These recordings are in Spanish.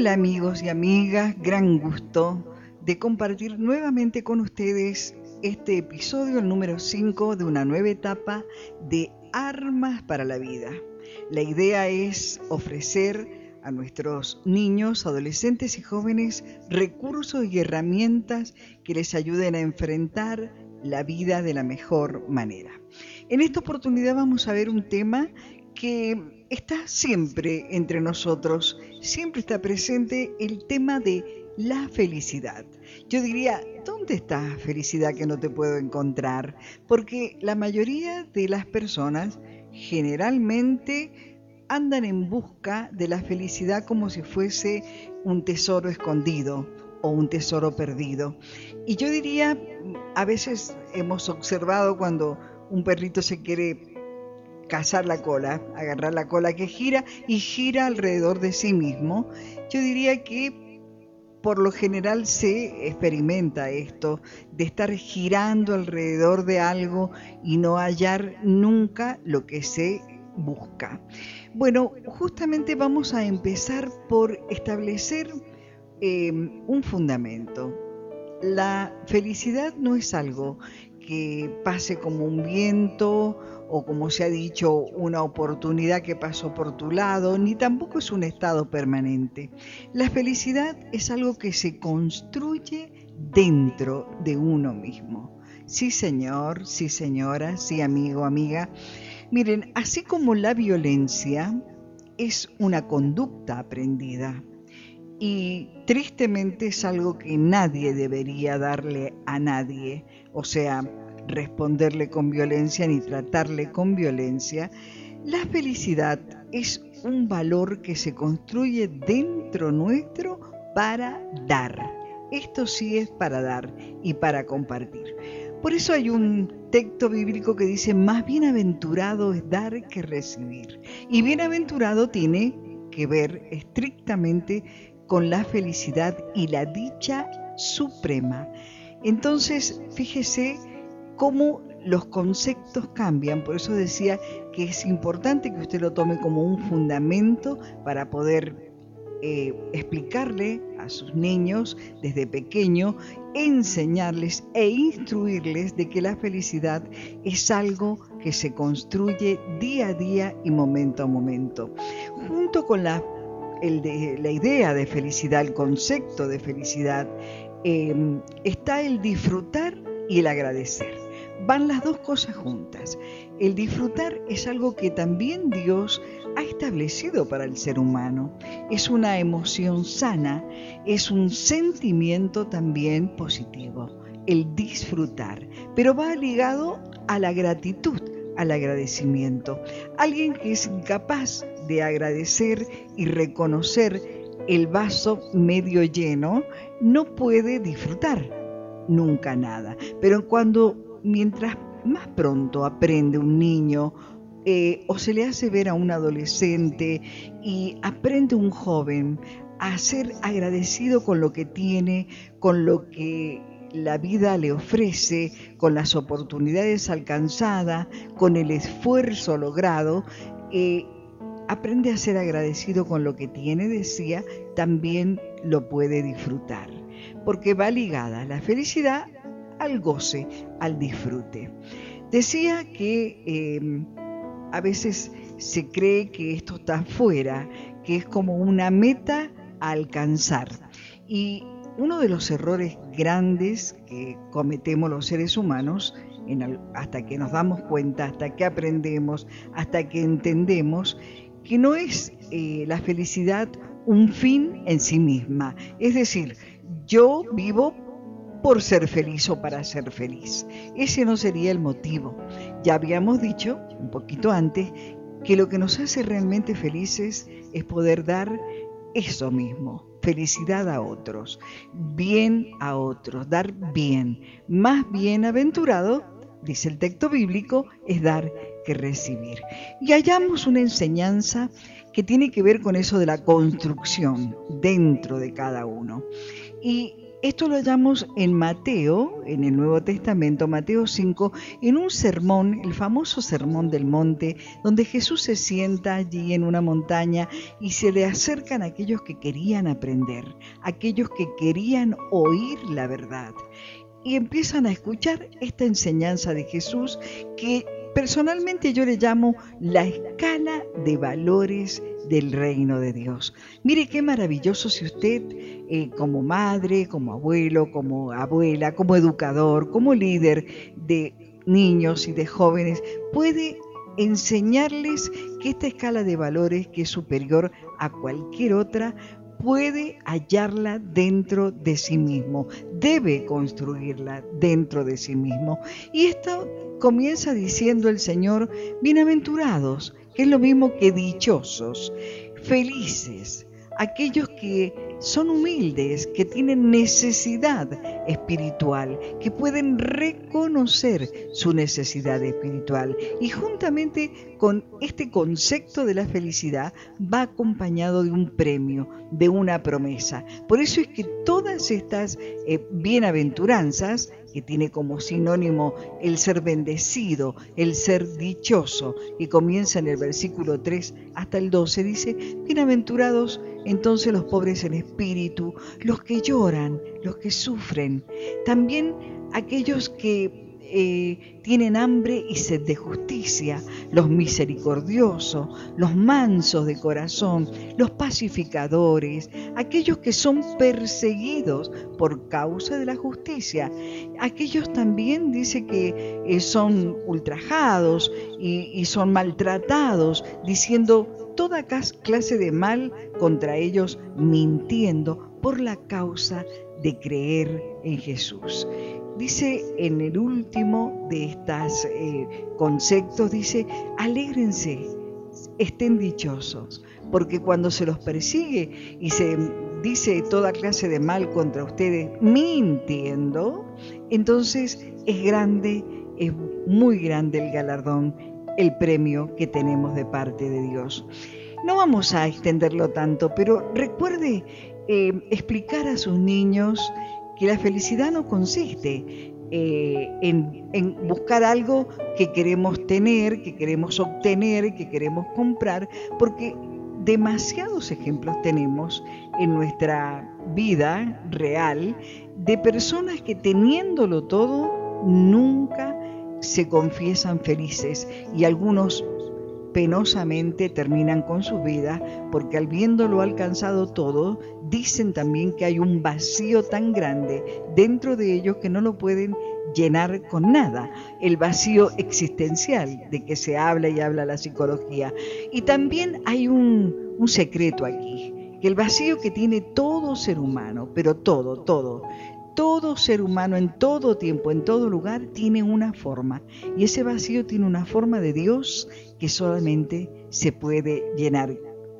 Hola amigos y amigas, gran gusto de compartir nuevamente con ustedes este episodio, el número 5 de una nueva etapa de Armas para la Vida. La idea es ofrecer a nuestros niños, adolescentes y jóvenes recursos y herramientas que les ayuden a enfrentar la vida de la mejor manera. En esta oportunidad vamos a ver un tema que está siempre entre nosotros, siempre está presente el tema de la felicidad. Yo diría, ¿dónde está felicidad que no te puedo encontrar? Porque la mayoría de las personas generalmente andan en busca de la felicidad como si fuese un tesoro escondido o un tesoro perdido. Y yo diría, a veces hemos observado cuando un perrito se quiere cazar la cola, agarrar la cola que gira y gira alrededor de sí mismo, yo diría que por lo general se experimenta esto de estar girando alrededor de algo y no hallar nunca lo que se busca. Bueno, justamente vamos a empezar por establecer eh, un fundamento. La felicidad no es algo que pase como un viento o como se ha dicho, una oportunidad que pasó por tu lado, ni tampoco es un estado permanente. La felicidad es algo que se construye dentro de uno mismo. Sí, señor, sí, señora, sí, amigo, amiga. Miren, así como la violencia es una conducta aprendida y tristemente es algo que nadie debería darle a nadie, o sea, responderle con violencia ni tratarle con violencia, la felicidad es un valor que se construye dentro nuestro para dar. Esto sí es para dar y para compartir. Por eso hay un texto bíblico que dice, más bienaventurado es dar que recibir. Y bienaventurado tiene que ver estrictamente con la felicidad y la dicha suprema. Entonces, fíjese cómo los conceptos cambian. Por eso decía que es importante que usted lo tome como un fundamento para poder eh, explicarle a sus niños desde pequeño, enseñarles e instruirles de que la felicidad es algo que se construye día a día y momento a momento. Junto con la, la idea de felicidad, el concepto de felicidad, eh, está el disfrutar y el agradecer van las dos cosas juntas. El disfrutar es algo que también Dios ha establecido para el ser humano. Es una emoción sana, es un sentimiento también positivo, el disfrutar, pero va ligado a la gratitud, al agradecimiento. Alguien que es incapaz de agradecer y reconocer el vaso medio lleno no puede disfrutar nunca nada. Pero cuando mientras más pronto aprende un niño eh, o se le hace ver a un adolescente y aprende un joven a ser agradecido con lo que tiene, con lo que la vida le ofrece, con las oportunidades alcanzadas, con el esfuerzo logrado, eh, aprende a ser agradecido con lo que tiene, decía, también lo puede disfrutar, porque va ligada la felicidad al goce, al disfrute. Decía que em, a veces se cree que esto está fuera, que es como una meta a alcanzar. Y uno de los errores grandes que cometemos los seres humanos, hasta que nos damos cuenta, hasta que aprendemos, hasta que entendemos, que no es eh, la felicidad un fin en sí misma. Es decir, yo vivo por ser feliz o para ser feliz. Ese no sería el motivo. Ya habíamos dicho un poquito antes que lo que nos hace realmente felices es poder dar eso mismo, felicidad a otros, bien a otros, dar bien. Más bienaventurado, dice el texto bíblico, es dar que recibir. Y hallamos una enseñanza que tiene que ver con eso de la construcción dentro de cada uno. Y Esto lo hallamos en Mateo, en el Nuevo Testamento, Mateo 5, en un sermón, el famoso sermón del monte, donde Jesús se sienta allí en una montaña y se le acercan aquellos que querían aprender, aquellos que querían oír la verdad. Y empiezan a escuchar esta enseñanza de Jesús que personalmente yo le llamo la escala de valores del reino de Dios. Mire qué maravilloso si usted eh, como madre, como abuelo, como abuela, como educador, como líder de niños y de jóvenes, puede enseñarles que esta escala de valores, que es superior a cualquier otra, puede hallarla dentro de sí mismo, debe construirla dentro de sí mismo. Y esto comienza diciendo el Señor, bienaventurados, que es lo mismo que dichosos, felices, aquellos que son humildes, que tienen necesidad espiritual, que pueden reconocer su necesidad espiritual. Y juntamente con este concepto de la felicidad va acompañado de un premio, de una promesa. Por eso es que todas estas eh, bienaventuranzas que tiene como sinónimo el ser bendecido, el ser dichoso, y comienza en el versículo 3 hasta el 12, dice, bienaventurados entonces los pobres en espíritu, los que lloran, los que sufren, también aquellos que eh, tienen hambre y sed de justicia, los misericordiosos, los mansos de corazón, los pacificadores, aquellos que son perseguidos por causa de la justicia, aquellos también dice que eh, son ultrajados y, y son maltratados, diciendo toda clase de mal contra ellos, mintiendo por la causa de creer en Jesús. Dice en el último de estos eh, conceptos, dice, alégrense, estén dichosos, porque cuando se los persigue y se dice toda clase de mal contra ustedes, mintiendo, entonces es grande, es muy grande el galardón, el premio que tenemos de parte de Dios. No vamos a extenderlo tanto, pero recuerde eh, explicar a sus niños que la felicidad no consiste eh, en, buscar algo que queremos tener, que queremos obtener, que queremos comprar, porque demasiados ejemplos tenemos en nuestra vida real de personas que teniéndolo todo nunca se confiesan felices y algunos penosamente terminan con su vida porque al viéndolo alcanzado todo, dicen también que hay un vacío tan grande dentro de ellos que no lo pueden llenar con nada, el vacío existencial de que se habla y habla la psicología. Y también hay un, un secreto aquí, que el vacío que tiene todo ser humano, pero todo, todo, todo ser humano en todo tiempo, en todo lugar, tiene una forma. Y ese vacío tiene una forma de Dios que solamente se puede llenar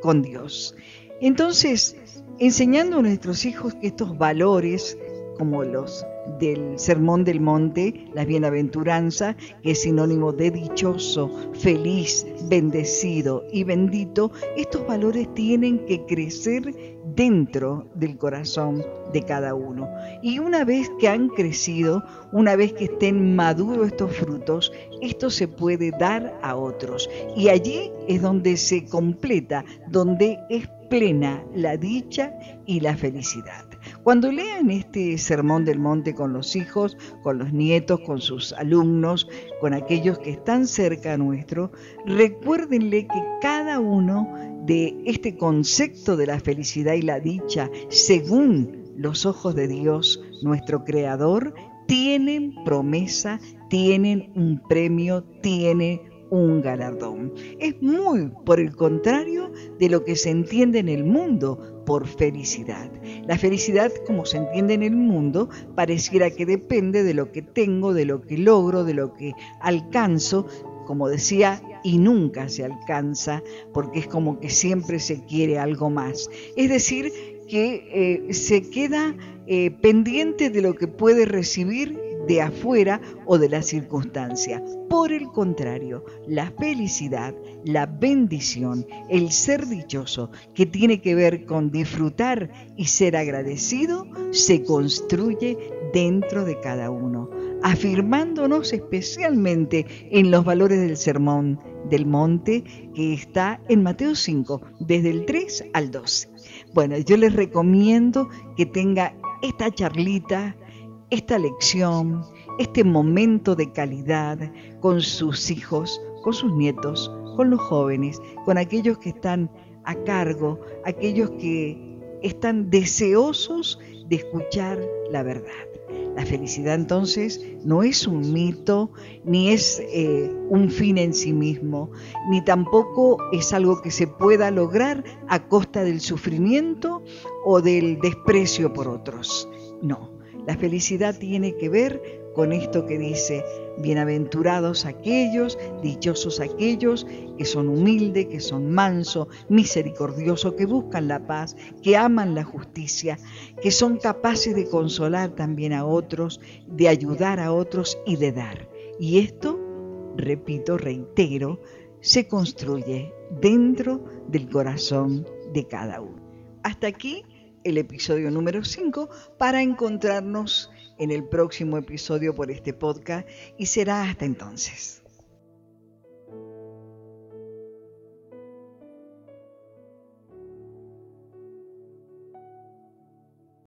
con Dios. Entonces, enseñando a nuestros hijos que estos valores, como los del Sermón del Monte, la bienaventuranza, que es sinónimo de dichoso, feliz, bendecido y bendito, estos valores tienen que crecer dentro del corazón de cada uno. Y una vez que han crecido, una vez que estén maduros estos frutos, esto se puede dar a otros. Y allí es donde se completa, donde es plena la dicha y la felicidad. Cuando lean este sermón del monte con los hijos, con los nietos, con sus alumnos, con aquellos que están cerca nuestro, recuérdenle que cada uno de este concepto de la felicidad y la dicha, según los ojos de Dios, nuestro Creador, tienen promesa, tienen un premio, tienen un galardón. Es muy por el contrario de lo que se entiende en el mundo por felicidad. La felicidad, como se entiende en el mundo, pareciera que depende de lo que tengo, de lo que logro, de lo que alcanzo, como decía, y nunca se alcanza, porque es como que siempre se quiere algo más. Es decir, que eh, se queda eh, pendiente de lo que puede recibir de afuera o de la circunstancia. Por el contrario, la felicidad, la bendición, el ser dichoso, que tiene que ver con disfrutar y ser agradecido, se construye dentro de cada uno, afirmándonos especialmente en los valores del sermón del monte que está en Mateo 5, desde el 3 al 12. Bueno, yo les recomiendo que tenga esta charlita, esta lección, este momento de calidad con sus hijos, con sus nietos, con los jóvenes, con aquellos que están a cargo, aquellos que están deseosos de escuchar la verdad. La felicidad entonces no es un mito, ni es eh, un fin en sí mismo, ni tampoco es algo que se pueda lograr a costa del sufrimiento o del desprecio por otros. No, la felicidad tiene que ver con esto que dice, bienaventurados aquellos, dichosos aquellos que son humildes, que son mansos, misericordiosos, que buscan la paz, que aman la justicia, que son capaces de consolar también a otros, de ayudar a otros y de dar. Y esto, repito, reitero, se construye dentro del corazón de cada uno. Hasta aquí el episodio número 5 para encontrarnos en el próximo episodio por este podcast y será hasta entonces.